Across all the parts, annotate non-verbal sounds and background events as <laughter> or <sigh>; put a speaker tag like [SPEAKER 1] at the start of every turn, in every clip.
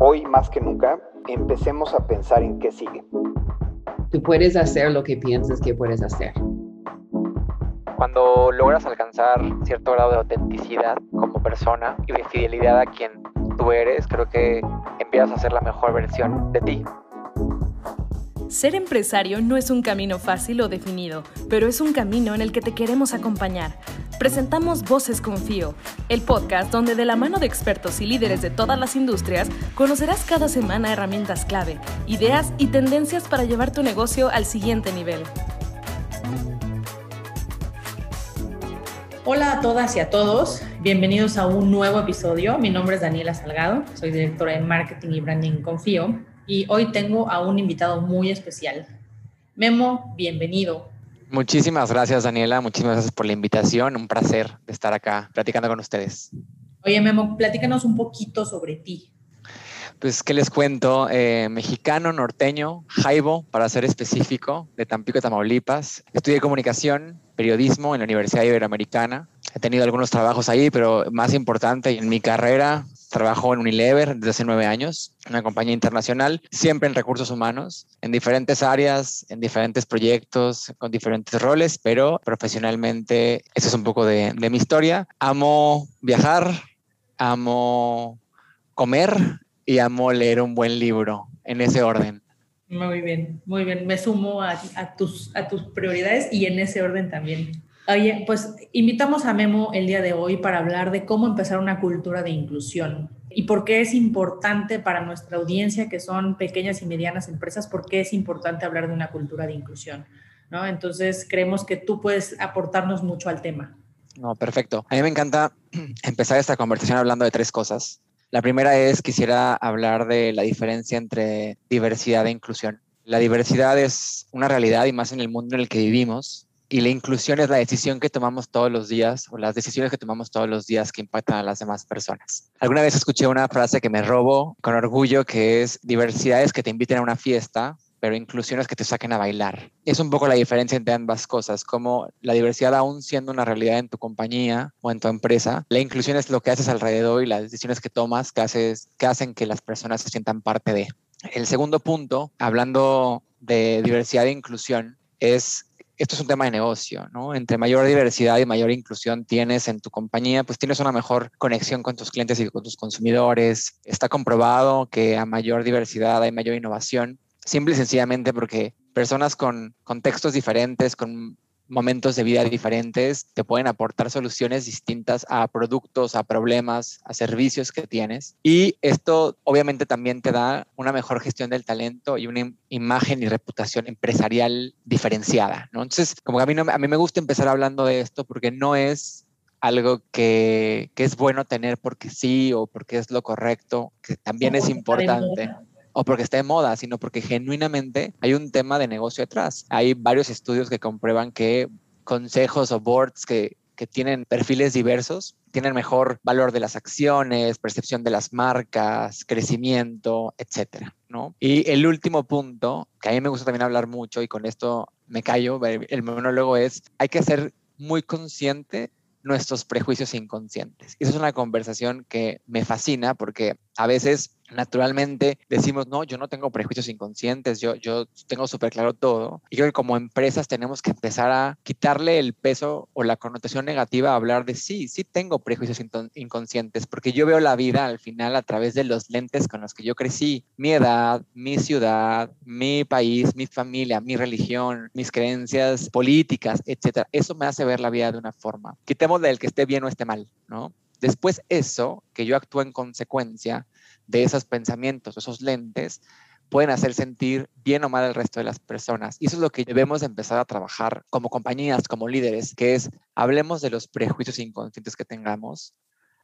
[SPEAKER 1] Hoy más que nunca, empecemos a pensar en qué sigue.
[SPEAKER 2] Tú puedes hacer lo que piensas que puedes hacer.
[SPEAKER 3] Cuando logras alcanzar cierto grado de autenticidad como persona y de fidelidad a quien tú eres, creo que empiezas a ser la mejor versión de ti.
[SPEAKER 4] Ser empresario no es un camino fácil o definido, pero es un camino en el que te queremos acompañar. Presentamos Voces Confío, el podcast donde de la mano de expertos y líderes de todas las industrias conocerás cada semana herramientas clave, ideas y tendencias para llevar tu negocio al siguiente nivel.
[SPEAKER 5] Hola a todas y a todos, bienvenidos a un nuevo episodio. Mi nombre es Daniela Salgado, soy directora de Marketing y Branding Confío y hoy tengo a un invitado muy especial. Memo, bienvenido.
[SPEAKER 3] Muchísimas gracias, Daniela. Muchísimas gracias por la invitación. Un placer de estar acá platicando con ustedes.
[SPEAKER 5] Oye, Memo, platícanos un poquito sobre ti.
[SPEAKER 3] Pues, ¿qué les cuento? Eh, mexicano, norteño, Jaibo, para ser específico, de Tampico, Tamaulipas. Estudié comunicación, periodismo en la Universidad Iberoamericana. He tenido algunos trabajos ahí, pero más importante en mi carrera Trabajo en Unilever desde hace nueve años, una compañía internacional, siempre en recursos humanos, en diferentes áreas, en diferentes proyectos, con diferentes roles, pero profesionalmente, eso es un poco de, mi historia. Amo viajar, amo comer y amo leer un buen libro, en ese orden.
[SPEAKER 5] Muy bien, muy bien. Me sumo a tus prioridades y en ese orden también. Oye, pues invitamos a Memo el día de hoy para hablar de cómo empezar una cultura de inclusión y por qué es importante para nuestra audiencia, que son pequeñas y medianas empresas, por qué es importante hablar de una cultura de inclusión. ¿no? Entonces, creemos que tú puedes aportarnos mucho al tema.
[SPEAKER 3] No, perfecto. A mí me encanta <clears throat> empezar esta conversación hablando de tres cosas. La primera es, quisiera hablar de la diferencia entre diversidad e inclusión. La diversidad es una realidad y más en el mundo en el que vivimos, y la inclusión es la decisión que tomamos todos los días o las decisiones que tomamos todos los días que impactan a las demás personas. Alguna vez escuché una frase que me robo con orgullo que es diversidades que te inviten a una fiesta, pero inclusiones que te saquen a bailar. Es un poco la diferencia entre ambas cosas, como la diversidad aún siendo una realidad en tu compañía o en tu empresa, la inclusión es lo que haces alrededor y las decisiones que tomas que, hacen que las personas se sientan parte de. El segundo punto, hablando de diversidad e inclusión, es esto es un tema de negocio, ¿no? Entre mayor diversidad y mayor inclusión tienes en tu compañía, pues tienes una mejor conexión con tus clientes y con tus consumidores. Está comprobado que a mayor diversidad hay mayor innovación, simple y sencillamente porque personas con contextos diferentes, con momentos de vida diferentes, te pueden aportar soluciones distintas a productos, a problemas, a servicios que tienes. Y esto obviamente también te da una mejor gestión del talento y una imagen y reputación empresarial diferenciada, ¿no? Entonces, como que a mí, no, a mí me gusta empezar hablando de esto porque no es algo que, que es bueno tener porque sí o porque es lo correcto, que también es importante o porque está de moda, sino porque genuinamente hay un tema de negocio detrás. Hay varios estudios que comprueban que consejos o boards que, que tienen perfiles diversos tienen mejor valor de las acciones, percepción de las marcas, crecimiento, etcétera, ¿no? Y el último punto, que a mí me gusta también hablar mucho y con esto me callo, el monólogo es, hay que ser muy consciente nuestros prejuicios inconscientes. Y esa es una conversación que me fascina porque a veces naturalmente decimos, no, yo no tengo prejuicios inconscientes, yo, yo tengo súper claro todo. Y creo que como empresas tenemos que empezar a quitarle el peso o la connotación negativa a hablar de sí, sí tengo prejuicios inconscientes, porque yo veo la vida al final a través de los lentes con los que yo crecí, mi edad, mi ciudad, mi país, mi familia, mi religión, mis creencias políticas, etc. Eso me hace ver la vida de una forma. Quitemos del que esté bien o esté mal, ¿no? Después eso, que yo actúe en consecuencia de esos pensamientos, esos lentes, pueden hacer sentir bien o mal al resto de las personas. Y eso es lo que debemos empezar a trabajar como compañías, como líderes, que es hablemos de los prejuicios inconscientes que tengamos,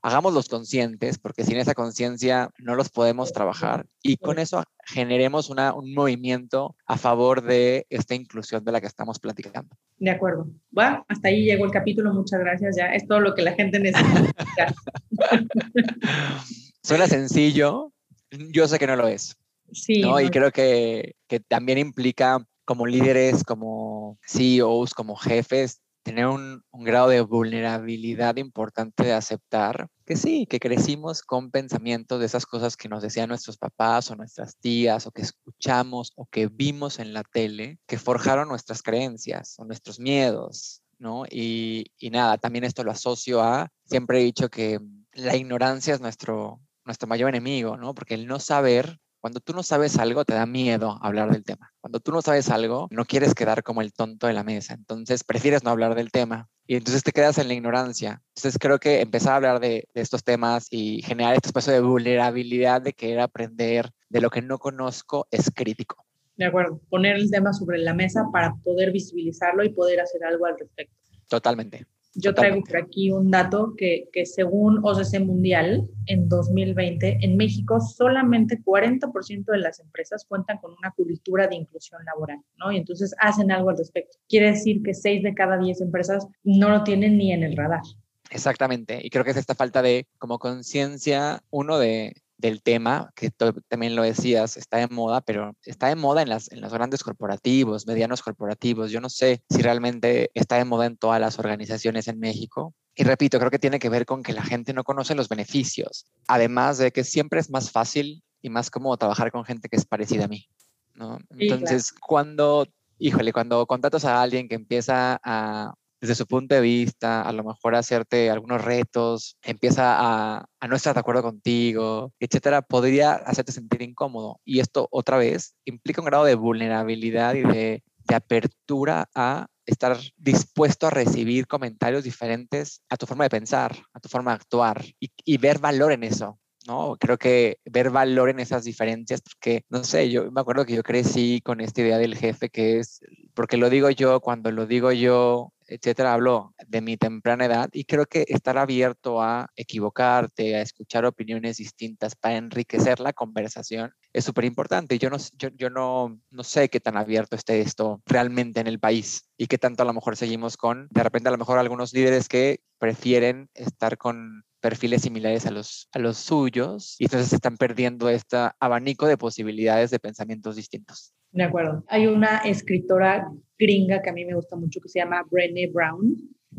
[SPEAKER 3] hagámoslos conscientes, porque sin esa conciencia no los podemos trabajar y con eso generemos una, un movimiento a favor de esta inclusión de la que estamos platicando.
[SPEAKER 5] De acuerdo. Bueno, hasta ahí llegó el capítulo, muchas gracias, ya es todo lo que la gente necesita. <laughs>
[SPEAKER 3] Suena sencillo, yo sé que no lo es.
[SPEAKER 5] Sí.
[SPEAKER 3] ¿no? Y creo que, que también implica como líderes, como CEOs, como jefes, tener un, grado de vulnerabilidad importante de aceptar que sí, que crecimos con pensamientos de esas cosas que nos decían nuestros papás o nuestras tías o que escuchamos o que vimos en la tele, que forjaron nuestras creencias o nuestros miedos, ¿no? Y, y nada, también esto lo asocio a, siempre he dicho que la ignorancia es nuestro, nuestro mayor enemigo, ¿no? Porque el no saber cuando tú no sabes algo, te da miedo hablar del tema. Cuando tú no sabes algo, no quieres quedar como el tonto de la mesa. Entonces, prefieres no hablar del tema. Y entonces te quedas en la ignorancia. Entonces, creo que empezar a hablar de, estos temas y generar este espacio de vulnerabilidad de querer aprender de lo que no conozco es crítico.
[SPEAKER 5] De acuerdo. Poner el tema sobre la mesa para poder visibilizarlo y poder hacer algo al respecto.
[SPEAKER 3] Totalmente.
[SPEAKER 5] Yo traigo por aquí un dato que, que según OCC Mundial, en 2020, en México solamente 40% de las empresas cuentan con una cultura de inclusión laboral, ¿no? Y entonces hacen algo al respecto. Quiere decir que 6 de cada 10 empresas no lo tienen ni en el radar.
[SPEAKER 3] Exactamente, y creo que es esta falta de como conciencia, uno de, del tema, que también lo decías, está de moda, pero está de moda en, las, en los grandes corporativos, medianos corporativos. Yo no sé si realmente está de moda en todas las organizaciones en México. Y repito, creo que tiene que ver con que la gente no conoce los beneficios, además de que siempre es más fácil y más cómodo trabajar con gente que es parecida a mí. ¿no? Entonces, cuando, híjole, cuando contratas a alguien que empieza a desde su punto de vista, a lo mejor hacerte algunos retos, empieza a, no estar de acuerdo contigo, etcétera, podría hacerte sentir incómodo. Y esto otra vez implica un grado de vulnerabilidad y de, apertura a estar dispuesto a recibir comentarios diferentes a tu forma de pensar, a tu forma de actuar y, y, ver valor en eso. ¿no? Creo que ver valor en esas diferencias, porque, no sé, yo me acuerdo que yo crecí con esta idea del jefe que es, porque lo digo yo, cuando lo digo yo, etcétera, hablo de mi temprana edad y creo que estar abierto a equivocarte, a escuchar opiniones distintas para enriquecer la conversación es súper importante. Yo, no, yo, no, no sé qué tan abierto esté esto realmente en el país y qué tanto a lo mejor seguimos con, de repente a lo mejor algunos líderes que prefieren estar con perfiles similares a los, a los suyos y entonces están perdiendo este abanico de posibilidades de pensamientos distintos.
[SPEAKER 5] De acuerdo. Hay una escritora gringa que a mí me gusta mucho que se llama Brené Brown,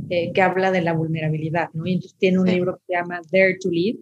[SPEAKER 5] eh, que habla de la vulnerabilidad, ¿no? Y entonces tiene un libro que se llama Dare to Lead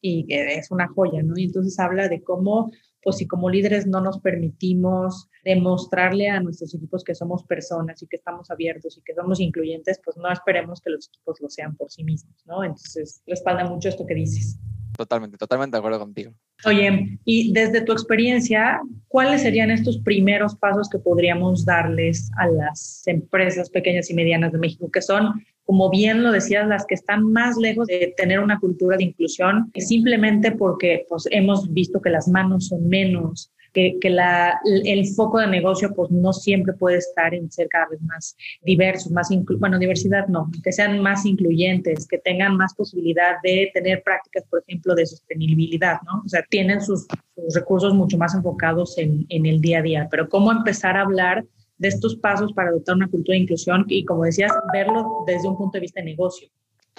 [SPEAKER 5] y que es una joya, ¿no? Y entonces habla de cómo, pues si como líderes no nos permitimos demostrarle a nuestros equipos que somos personas y que estamos abiertos y que somos incluyentes, pues no esperemos que los equipos lo sean por sí mismos, ¿no? Entonces respalda mucho esto que dices.
[SPEAKER 3] Totalmente, totalmente de acuerdo contigo.
[SPEAKER 5] Oye, y desde tu experiencia, ¿cuáles serían estos primeros pasos que podríamos darles a las empresas pequeñas y medianas de México, que son, como bien lo decías, las que están más lejos de tener una cultura de inclusión, simplemente porque pues, hemos visto que las manos son menos, que, la, el foco de negocio pues no siempre puede estar en ser cada vez más diversos, más bueno, diversidad no, que sean más incluyentes, que tengan más posibilidad de tener prácticas, por ejemplo, de sostenibilidad, ¿no? O sea, tienen sus, sus recursos mucho más enfocados en, en el día a día, pero cómo empezar a hablar de estos pasos para adoptar una cultura de inclusión y, como decías, verlo desde un punto de vista de negocio.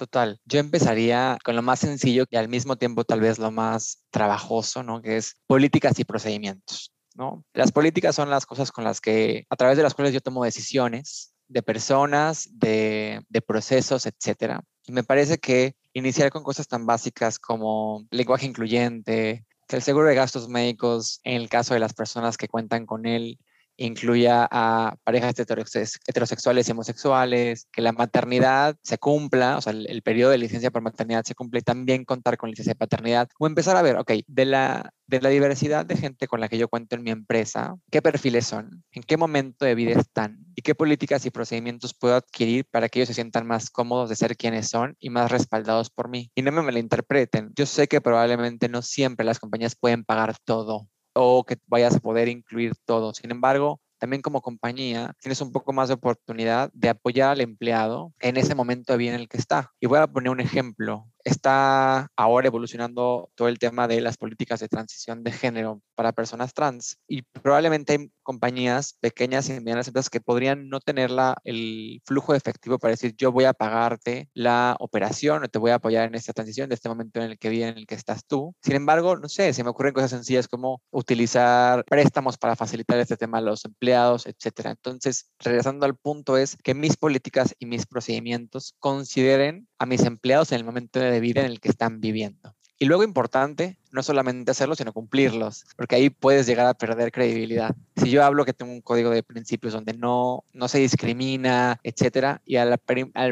[SPEAKER 3] Total. Yo empezaría con lo más sencillo y al mismo tiempo tal vez lo más trabajoso, ¿no? Que es políticas y procedimientos, ¿no? Las políticas son las cosas con las que, a través de las cuales yo tomo decisiones de personas, de, de procesos, etcétera. Y me parece que iniciar con cosas tan básicas como lenguaje incluyente, el seguro de gastos médicos en el caso de las personas que cuentan con él, incluya a parejas heterosexuales y homosexuales, que la maternidad se cumpla, o sea, el, periodo de licencia por maternidad se cumple, y también contar con licencia de paternidad, o empezar a ver, ok, de la, de la diversidad de gente con la que yo cuento en mi empresa, qué perfiles son, en qué momento de vida están y qué políticas y procedimientos puedo adquirir para que ellos se sientan más cómodos de ser quienes son y más respaldados por mí. Y no me malinterpreten, yo sé que probablemente no siempre las compañías pueden pagar todo o que vayas a poder incluir todo. Sin embargo, también como compañía tienes un poco más de oportunidad de apoyar al empleado en ese momento bien en el que está. Y voy a poner un ejemplo. Está ahora evolucionando todo el tema de las políticas de transición de género para personas trans y probablemente hay compañías pequeñas y medianas empresas que podrían no tener la, el flujo efectivo para decir yo voy a pagarte la operación o te voy a apoyar en esta transición de este momento en el que viene en el que estás tú. Sin embargo, no sé, se me ocurren cosas sencillas como utilizar préstamos para facilitar este tema a los empleados, etcétera. Entonces, regresando al punto es que mis políticas y mis procedimientos consideren a mis empleados en el momento de vida en el que están viviendo. Y luego importante, no solamente hacerlo, sino cumplirlos, porque ahí puedes llegar a perder credibilidad. Si yo hablo que tengo un código de principios donde no, no se discrimina, etcétera, y al,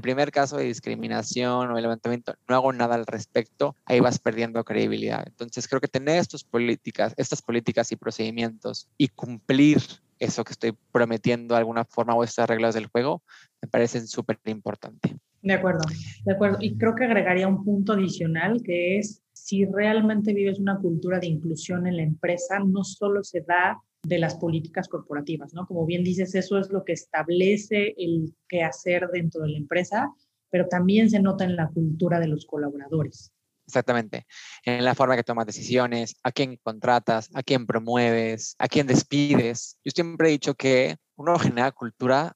[SPEAKER 3] primer caso de discriminación o de levantamiento no hago nada al respecto, ahí vas perdiendo credibilidad. Entonces creo que tener estas políticas, estas políticas y procedimientos y cumplir eso que estoy prometiendo de alguna forma o estas reglas del juego me parecen súper importantes.
[SPEAKER 5] De acuerdo, de acuerdo. Y creo que agregaría un punto adicional que es si realmente vives una cultura de inclusión en la empresa, no solo se da de las políticas corporativas, ¿no? Como bien dices, eso es lo que establece el qué hacer dentro de la empresa, pero también se nota en la cultura de los colaboradores.
[SPEAKER 3] Exactamente. En la forma que tomas decisiones, a quién contratas, a quién promueves, a quién despides. Yo siempre he dicho que uno genera cultura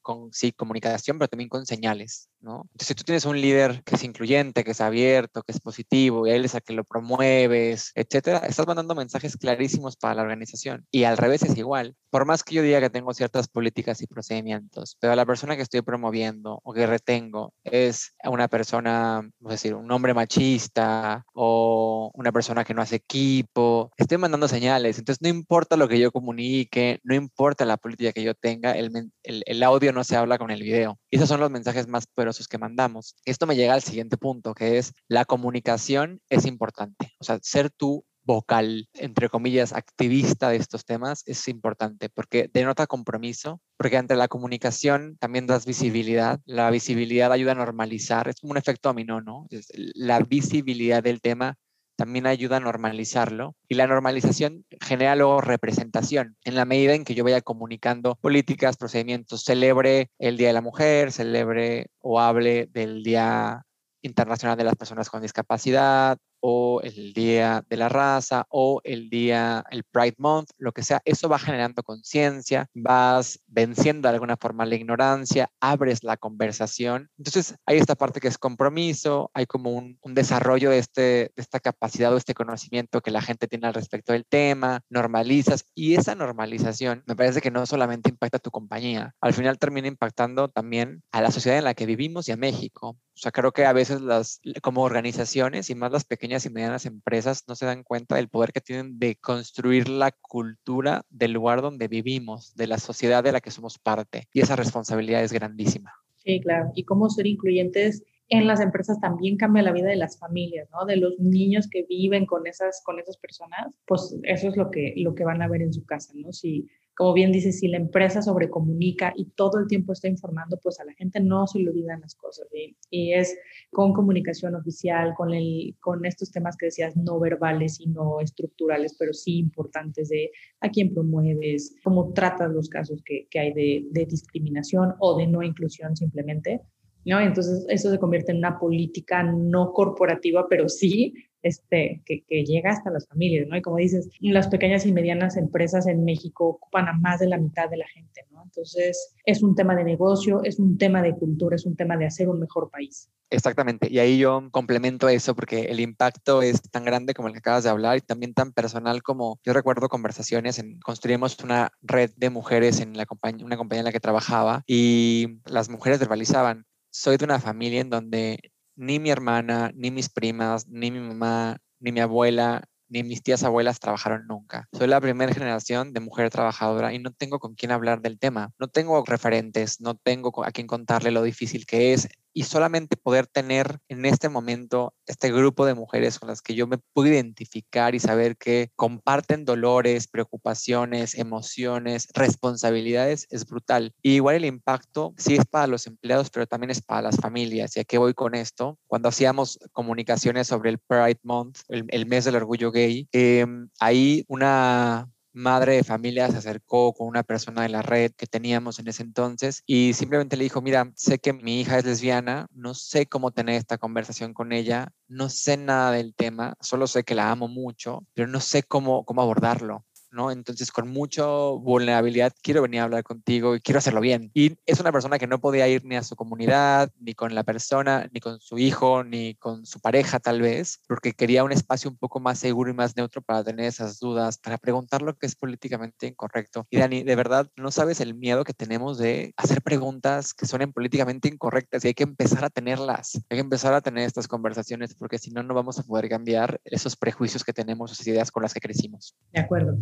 [SPEAKER 3] con sí, comunicación, pero también con señales. Entonces, si tú tienes un líder que es incluyente, que es abierto, que es positivo, y él es el que lo promueves, etcétera, estás mandando mensajes clarísimos para la organización. Y al revés es igual. Por más que yo diga que tengo ciertas políticas y procedimientos, pero la persona que estoy promoviendo o que retengo es una persona, a decir, un hombre machista o una persona que no hace equipo, estoy mandando señales. Entonces, no importa lo que yo comunique, no importa la política que yo tenga, el, el, el audio no se habla con el video. Y esos son los mensajes más poderosos que mandamos. Esto me llega al siguiente punto, que es la comunicación es importante. O sea, ser tú vocal, entre comillas, activista de estos temas es importante porque denota compromiso, porque ante la comunicación también das visibilidad. La visibilidad ayuda a normalizar, es como un efecto dominó, ¿no? la visibilidad del tema también ayuda a normalizarlo y la normalización genera luego representación. En la medida en que yo vaya comunicando políticas, procedimientos, celebre el Día de la Mujer, celebre o hable del Día Internacional de las Personas con Discapacidad o el Día de la Raza o el Día, el Pride Month, lo que sea, eso va generando conciencia, vas venciendo de alguna forma la ignorancia, abres la conversación. Entonces, hay esta parte que es compromiso, hay como un, desarrollo de, este, de esta capacidad o este conocimiento que la gente tiene al respecto del tema, normalizas y esa normalización me parece que no solamente impacta a tu compañía, al final termina impactando también a la sociedad en la que vivimos y a México. O sea, creo que a veces las, como organizaciones y más las pequeñas y medianas empresas no se dan cuenta del poder que tienen de construir la cultura del lugar donde vivimos, de la sociedad de la que somos parte. Y esa responsabilidad es grandísima.
[SPEAKER 5] Sí, claro. Y cómo ser incluyentes en las empresas también cambia la vida de las familias, ¿no? De los niños que viven con esas, con esas personas, pues eso es lo que, lo que van a ver en su casa, ¿no? Si como bien dice, si la empresa sobrecomunica y todo el tiempo está informando, pues a la gente no se le olvidan las cosas. Y es con comunicación oficial, con, el, con estos temas que decías, no verbales y no estructurales, pero sí importantes de a quién promueves, cómo tratas los casos que, que hay de, de discriminación o de no inclusión simplemente. ¿no? Entonces eso se convierte en una política no corporativa, pero sí este, que, llega hasta las familias, ¿no? Y como dices, las pequeñas y medianas empresas en México ocupan a más de la mitad de la gente, ¿no? Entonces, es un tema de negocio, es un tema de cultura, es un tema de hacer un mejor país.
[SPEAKER 3] Exactamente, y ahí yo complemento eso porque el impacto es tan grande como el que acabas de hablar y también tan personal como yo recuerdo conversaciones en construimos una red de mujeres en la una compañía en la que trabajaba y las mujeres verbalizaban, soy de una familia en donde ni mi hermana, ni mis primas, ni mi mamá, ni mi abuela, ni mis tías abuelas trabajaron nunca. Soy la primera generación de mujer trabajadora y no tengo con quién hablar del tema. No tengo referentes, no tengo a quién contarle lo difícil que es y solamente poder tener en este momento este grupo de mujeres con las que yo me puedo identificar y saber que comparten dolores, preocupaciones, emociones, responsabilidades es brutal. Y igual el impacto sí es para los empleados, pero también es para las familias. ¿Y a voy con esto? Cuando hacíamos comunicaciones sobre el Pride Month, el, mes del orgullo gay, eh, ahí una madre de familia se acercó con una persona de la red que teníamos en ese entonces y simplemente le dijo, mira, sé que mi hija es lesbiana, no sé cómo tener esta conversación con ella, no sé nada del tema, solo sé que la amo mucho, pero no sé cómo, cómo abordarlo. Entonces, con mucha vulnerabilidad, quiero venir a hablar contigo y quiero hacerlo bien. Y es una persona que no podía ir ni a su comunidad, ni con la persona, ni con su hijo, ni con su pareja tal vez, porque quería un espacio un poco más seguro y más neutro para tener esas dudas, para preguntar lo que es políticamente incorrecto. Y Dani, de verdad, no sabes el miedo que tenemos de hacer preguntas que suenen políticamente incorrectas y hay que empezar a tenerlas. Hay que empezar a tener estas conversaciones porque si no, no vamos a poder cambiar esos prejuicios que tenemos, esas ideas con las que crecimos.
[SPEAKER 5] De acuerdo.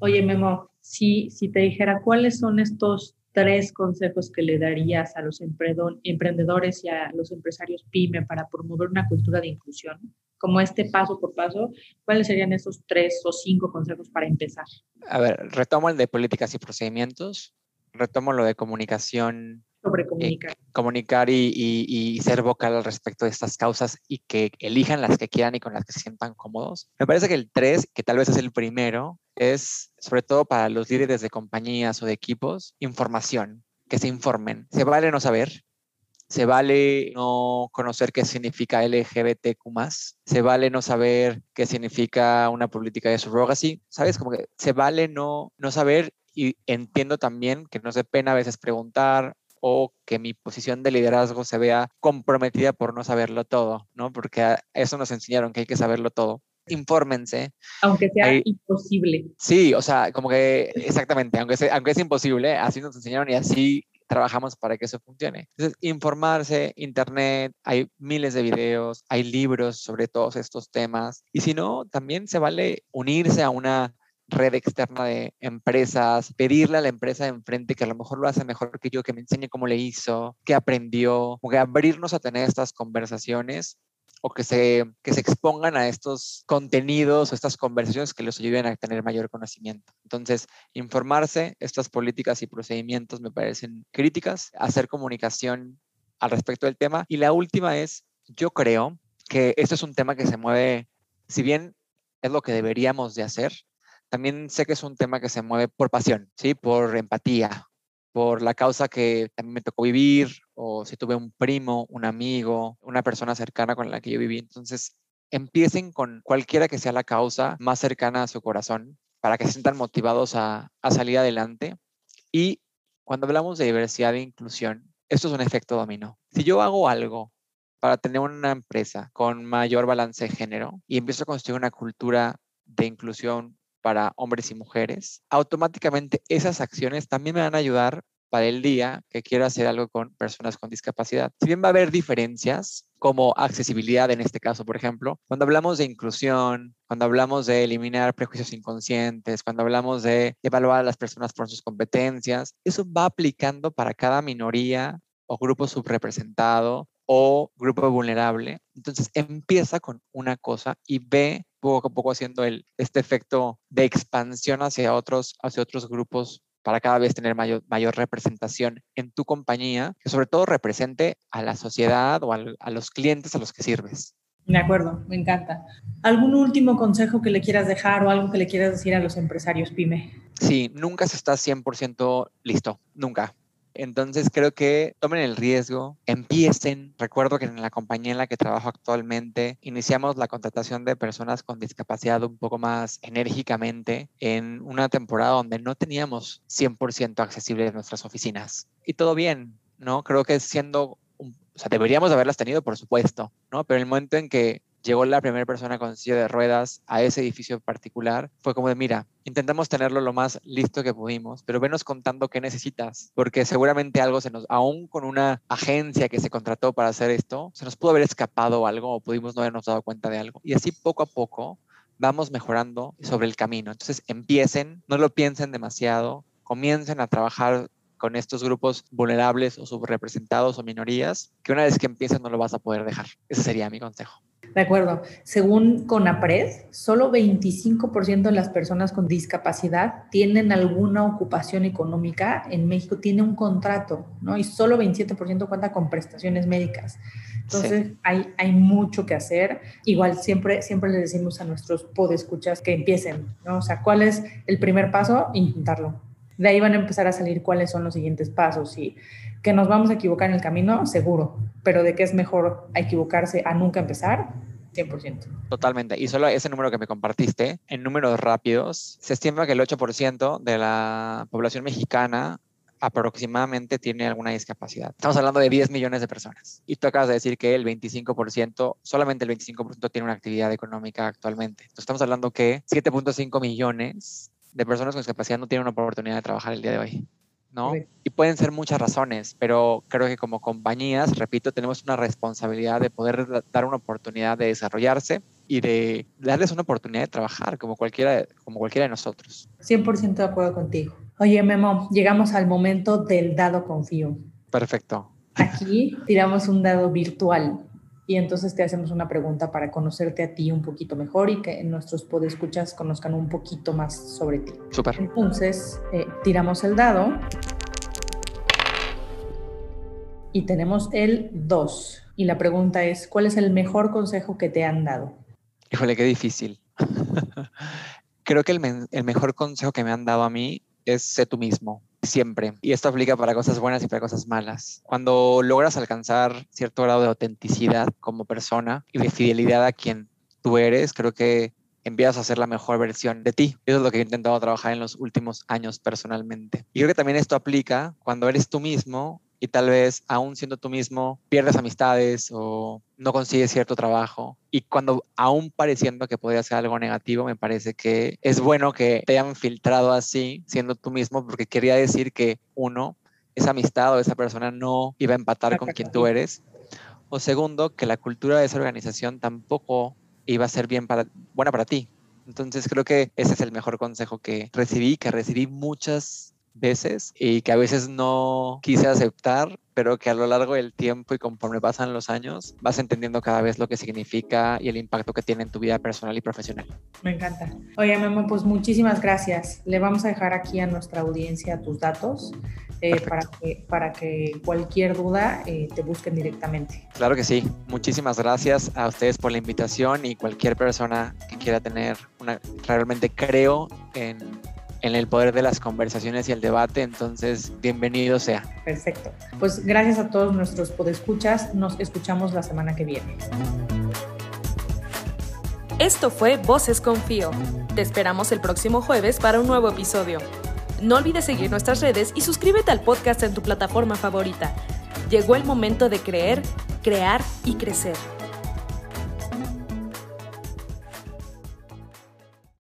[SPEAKER 5] Oye, Memo, si, si te dijera cuáles son estos tres consejos que le darías a los emprendedores y a los empresarios pyme para promover una cultura de inclusión, como este paso por paso, ¿cuáles serían esos tres o cinco consejos para empezar?
[SPEAKER 3] A ver, retomo el de políticas y procedimientos, retomo lo de comunicación
[SPEAKER 5] sobre comunicar.
[SPEAKER 3] comunicar y, y, ser vocal al respecto de estas causas y que elijan las que quieran y con las que se sientan cómodos. Me parece que el tres, que tal vez es el primero, es sobre todo para los líderes de compañías o de equipos, información, que se informen. Se vale no saber, se vale no conocer qué significa LGBTQ+, se vale no saber qué significa una política de surrogacy, ¿sabes? Como que se vale no, no saber y entiendo también que no se pena a veces preguntar o que mi posición de liderazgo se vea comprometida por no saberlo todo, ¿no? Porque eso nos enseñaron que hay que saberlo todo. Infórmense.
[SPEAKER 5] Aunque sea imposible.
[SPEAKER 3] Sí, o sea, como que exactamente, aunque, sea, aunque es imposible, así nos enseñaron y así trabajamos para que eso funcione. Entonces, informarse, internet, hay miles de videos, hay libros sobre todos estos temas. Y si no, también se vale unirse a una red externa de empresas, pedirle a la empresa de enfrente que a lo mejor lo hace mejor que yo, que me enseñe cómo le hizo, qué aprendió, que abrirnos a tener estas conversaciones o que se, que se expongan a estos contenidos o estas conversaciones que los ayuden a tener mayor conocimiento. Entonces, informarse, estas políticas y procedimientos me parecen críticas, hacer comunicación al respecto del tema. Y la última es, yo creo que esto es un tema que se mueve, si bien es lo que deberíamos de hacer, también sé que es un tema que se mueve por pasión, ¿sí? Por empatía, por la causa que también me tocó vivir, o si tuve un primo, un amigo, una persona cercana con la que yo viví. Entonces, empiecen con cualquiera que sea la causa más cercana a su corazón para que se sientan motivados a, a salir adelante. Y cuando hablamos de diversidad e inclusión, esto es un efecto dominó. Si yo hago algo para tener una empresa con mayor balance de género y empiezo a construir una cultura de inclusión para hombres y mujeres, automáticamente esas acciones también me van a ayudar para el día que quiero hacer algo con personas con discapacidad. Si bien va a haber diferencias, como accesibilidad en este caso, por ejemplo, cuando hablamos de inclusión, cuando hablamos de eliminar prejuicios inconscientes, cuando hablamos de evaluar a las personas por sus competencias, eso va aplicando para cada minoría o grupo subrepresentado o grupo vulnerable. Entonces empieza con una cosa y ve poco a poco haciendo el, este efecto de expansión hacia otros, hacia otros grupos para cada vez tener mayor, mayor representación en tu compañía, que sobre todo represente a la sociedad o a los clientes a los que sirves.
[SPEAKER 5] De acuerdo, me encanta. ¿Algún último consejo que le quieras dejar o algo que le quieras decir a los empresarios pyme?
[SPEAKER 3] Sí, nunca se está 100% listo, nunca. Entonces creo que tomen el riesgo, empiecen. Recuerdo que en la compañía en la que trabajo actualmente iniciamos la contratación de personas con discapacidad un poco más enérgicamente en una temporada donde no teníamos 100% accesibles nuestras oficinas. Y todo bien, ¿no? Creo que siendo, o sea, deberíamos haberlas tenido, por supuesto, ¿no? Pero el momento en que llegó la primera persona con silla de ruedas a ese edificio particular, fue como de, mira, intentamos tenerlo lo más listo que pudimos, pero venos contando qué necesitas, porque seguramente algo se nos, aún con una agencia que se contrató para hacer esto, se nos pudo haber escapado algo o pudimos no habernos dado cuenta de algo. Y así poco a poco vamos mejorando sobre el camino. Entonces empiecen, no lo piensen demasiado, comiencen a trabajar con estos grupos vulnerables o subrepresentados o minorías, que una vez que empiecen no lo vas a poder dejar. Ese sería mi consejo.
[SPEAKER 5] De acuerdo. Según CONAPRED, solo 25% de las personas con discapacidad tienen alguna ocupación económica. En México tiene un contrato, ¿no? Y solo 27% cuenta con prestaciones médicas. Entonces hay, hay mucho que hacer. Igual siempre, siempre le decimos a nuestros podescuchas que empiecen, ¿no? O sea, ¿cuál es el primer paso? Intentarlo. De ahí van a empezar a salir cuáles son los siguientes pasos y que nos vamos a equivocar en el camino, seguro, pero de que es mejor equivocarse a nunca empezar, 100%.
[SPEAKER 3] Totalmente. Y solo ese número que me compartiste, en números rápidos, se estima que el 8% de la población mexicana aproximadamente tiene alguna discapacidad. Estamos hablando de 10 millones de personas. Y tú acabas de decir que el 25%, solamente el 25% tiene una actividad económica actualmente. Entonces estamos hablando que 7.5 millones de personas con discapacidad no tienen una oportunidad de trabajar el día de hoy. ¿no? Y pueden ser muchas razones, pero creo que como compañías, repito, tenemos una responsabilidad de poder dar una oportunidad de desarrollarse y de darles una oportunidad de trabajar como cualquiera, como cualquiera de nosotros.
[SPEAKER 5] 100% de acuerdo contigo. Oye, Memo, llegamos al momento del dado confío.
[SPEAKER 3] Perfecto.
[SPEAKER 5] Aquí tiramos un dado virtual y entonces te hacemos una pregunta para conocerte a ti un poquito mejor y que nuestros podescuchas conozcan un poquito más sobre ti.
[SPEAKER 3] Súper.
[SPEAKER 5] Entonces, eh, tiramos el dado y tenemos el 2. Y la pregunta es, ¿cuál es el mejor consejo que te han dado?
[SPEAKER 3] Híjole, qué difícil. <laughs> Creo que el, el mejor consejo que me han dado a mí es sé tú mismo siempre. Y esto aplica para cosas buenas y para cosas malas. Cuando logras alcanzar cierto grado de autenticidad como persona y de fidelidad a quien tú eres, creo que empiezas a ser la mejor versión de ti. Eso es lo que he intentado trabajar en los últimos años personalmente. Y creo que también esto aplica cuando eres tú mismo y tal vez aún siendo tú mismo pierdes amistades o no consigues cierto trabajo. Y cuando aún pareciendo que podría ser algo negativo, me parece que es bueno que te hayan filtrado así, siendo tú mismo, porque quería decir que uno, esa amistad o esa persona no iba a empatar con quien tú eres. O segundo, que la cultura de esa organización tampoco iba a ser bien para, buena para ti. Entonces creo que ese es el mejor consejo que recibí, que recibí muchas veces y que a veces no quise aceptar, pero que a lo largo del tiempo y conforme pasan los años vas entendiendo cada vez lo que significa y el impacto que tiene en tu vida personal y profesional.
[SPEAKER 5] Me encanta. Oye, Memo, pues muchísimas gracias. Le vamos a dejar aquí a nuestra audiencia tus datos eh, para, que, para que cualquier duda eh, te busquen directamente.
[SPEAKER 3] Claro que sí. Muchísimas gracias a ustedes por la invitación y cualquier persona que quiera tener una, realmente creo en en el poder de las conversaciones y el debate, entonces bienvenido sea.
[SPEAKER 5] Perfecto. Pues gracias a todos nuestros podescuchas, nos escuchamos la semana que viene.
[SPEAKER 4] Esto fue Voces Confío. Te esperamos el próximo jueves para un nuevo episodio. No olvides seguir nuestras redes y suscríbete al podcast en tu plataforma favorita. Llegó el momento de creer, crear y crecer.